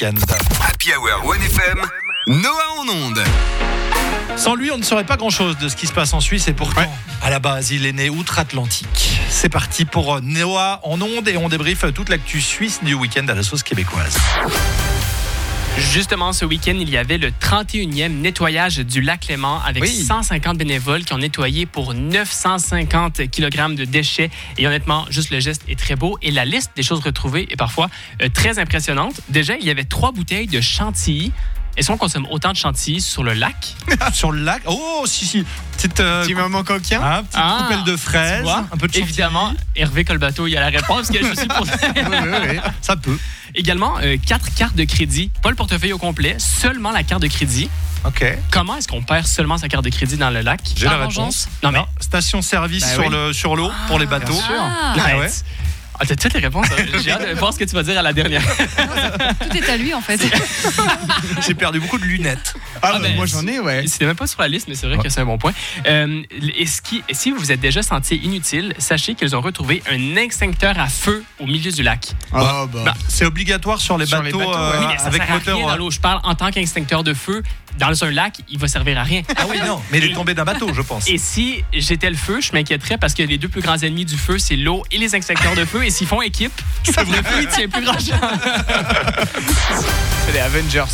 week-end. Happy Hour 1FM, Noah en onde. Sans lui, on ne saurait pas grand-chose de ce qui se passe en Suisse et pourtant, à la base, il est né outre-Atlantique. C'est parti pour Noah en onde et on débriefe toute l'actu suisse du week-end à la sauce québécoise. Justement, ce week-end, il y avait le 31e nettoyage du lac Clément avec Oui. 150 bénévoles qui ont nettoyé pour 950 kg de déchets. Et honnêtement, juste le geste est très beau. Et la liste des choses retrouvées est parfois euh, très impressionnante. Déjà, il y avait trois bouteilles de chantilly. Est-ce qu'on consomme autant de chantilly sur le lac? Sur le lac, oh si si, petite, euh, Petit moment coquin. hein, petite Ah, coupelle de fraises, vois? un peu de chantilly. Évidemment, Hervé Colbateau, il y a la réponse que je suis pour Oui, oui, oui. Ça peut. Également, euh, quatre cartes de crédit. Pas le portefeuille au complet, seulement la carte de crédit. Ok. Comment est-ce qu'on perd seulement sa carte de crédit dans le lac? J'ai la réponse. Non, mais Station-service Bah sur oui. le sur l'eau pour les bateaux. sûr. Ah, Ah ouais. Ah, t'as toutes les réponses. hein. J'ai hâte de voir ce que tu vas dire à la dernière. tout est à lui en fait. J'ai perdu beaucoup de lunettes. Ah, Ah, ben, moi j'en ai, ouais. C'était même pas sur la liste, mais c'est vrai que c'est un bon point. Euh, et ce qui- si vous vous êtes déjà senti inutile, sachez qu'ils ont retrouvé un extincteur à feu au milieu du lac. Ah, bah. Bah, c'est obligatoire sur les Sur les bateaux, bateaux, euh. Oui, mais ça avec sert à moteur. rien dans euh, l'eau. Je parle en tant qu'extincteur de feu. Dans un lac, il va servir à rien. Ah oui, non, mais il est tombé d'un bateau, je pense. Et si j'étais le feu, je m'inquiéterais parce que les deux plus grands ennemis du feu, c'est l'eau et les extincteurs de feu. Et s'ils font équipe, le feu, il tient plus grand chose. C'est les Avengers.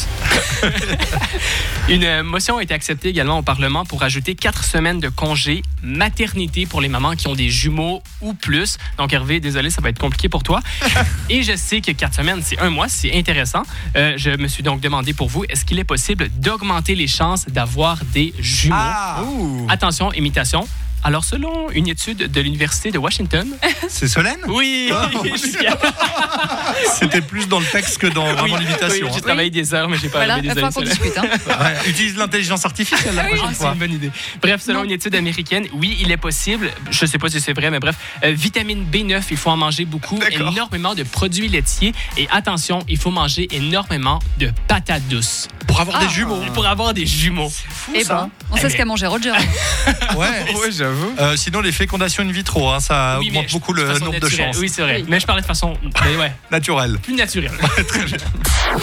Une euh, motion a été acceptée également au Parlement pour ajouter quatre semaines de congé maternité pour les mamans qui ont des jumeaux ou plus. Donc, Hervé, désolé, ça va être compliqué pour toi. Et je sais que quatre semaines, c'est un mois, c'est intéressant. Euh, je me suis donc demandé pour vous, est-ce qu'il est possible d'augmenter les chances d'avoir des jumeaux? Ah. Attention, imitation. Alors, selon une étude de l'Université de Washington, c'est Solène oui, fier. C'était plus dans le texte que dans vraiment Oui, l'imitation. oui, j'ai hein. travaillé des heures, mais j'ai pas Voilà, des discute. hein. Ouais, utilise l'intelligence artificielle la prochaine Ah, c'est fois. une bonne idée. Bref, selon Non. une étude américaine, oui, il est possible, je sais pas si c'est vrai, mais bref, euh, vitamine B9, il faut en manger beaucoup, énormément de produits laitiers et attention, il faut manger énormément de patates douces Pour avoir Ah. des jumeaux. pour avoir des jumeaux. Et ben, on Eh sait ce mais- qu'a mangé Roger. Ouais. Ouais, j'avoue. Euh, sinon, les fécondations in vitro, hein, ça Oui, mais augmente beaucoup de le façon nombre de naturelle. chances. Oui, c'est vrai. Oui. Mais je parlais de façon mais ouais, Naturelles. plus naturelle.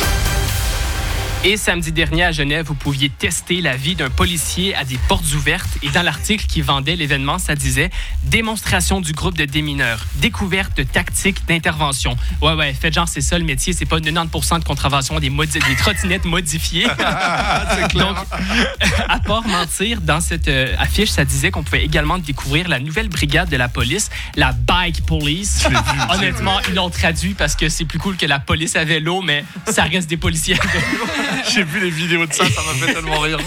Et samedi dernier à Genève, vous pouviez tester la vie d'un policier à des portes ouvertes. Et dans l'article qui vendait l'événement, ça disait démonstration du groupe de démineurs, découverte de tactiques d'intervention. Ouais, ouais, faites genre, c'est ça le métier, c'est pas 90 de contravention des, modi- des trottinettes modifiées. Donc, à part mentir, dans cette euh, affiche, ça disait qu'on pouvait également découvrir la nouvelle brigade de la police, la Bike Police. Honnêtement, ils l'ont traduit parce que c'est plus cool que la police à vélo, mais ça reste des policiers à vélo. J'ai vu les vidéos de ça, ça m'a fait tellement rire.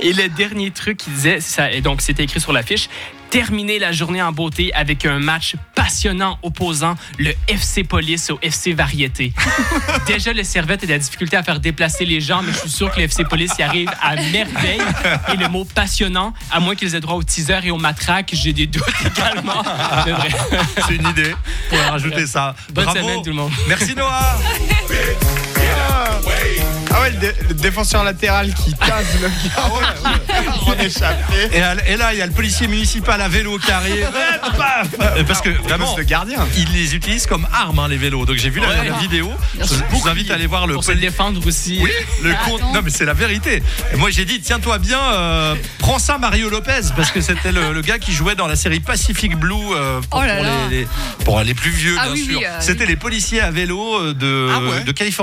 Et le dernier truc qu'il disait, ça, et donc c'était écrit sur l'affiche, terminer la journée en beauté avec un match passionnant opposant le FC Police au FC Variété. Déjà, le Servette a de la difficulté à faire déplacer les gens, mais je suis sûr que le FC Police y arrive à merveille. Et le mot passionnant, à moins qu'ils aient droit au teaser et au matraque, j'ai des doutes également. C'est une idée. Va rajouter ça. Bonne Bravo. semaine, tout le monde. Merci Noah. Ah le, dé- le défenseur latéral qui casse le gars. En échappé. Et, à- et là, il y a le policier municipal à vélo qui arrive. Paf Euh, Parce que vraiment, le gardien. ils les utilisent comme armes, hein, les vélos. Donc j'ai vu la, Ouais. la vidéo. Je vous invite à aller voir le Pour se défendre aussi. Oui, le Ah, compte. Non, mais c'est la vérité. Et moi, j'ai dit, tiens-toi bien, euh, prends ça, Mario Lopez, parce que c'était le, le gars qui jouait dans la série Pacific Blue euh, pour, Oh là pour là. Les, les- pour les plus vieux, Ah bien oui, sûr. oui, euh, c'était oui. les policiers à vélo de, Ah ouais de Californie.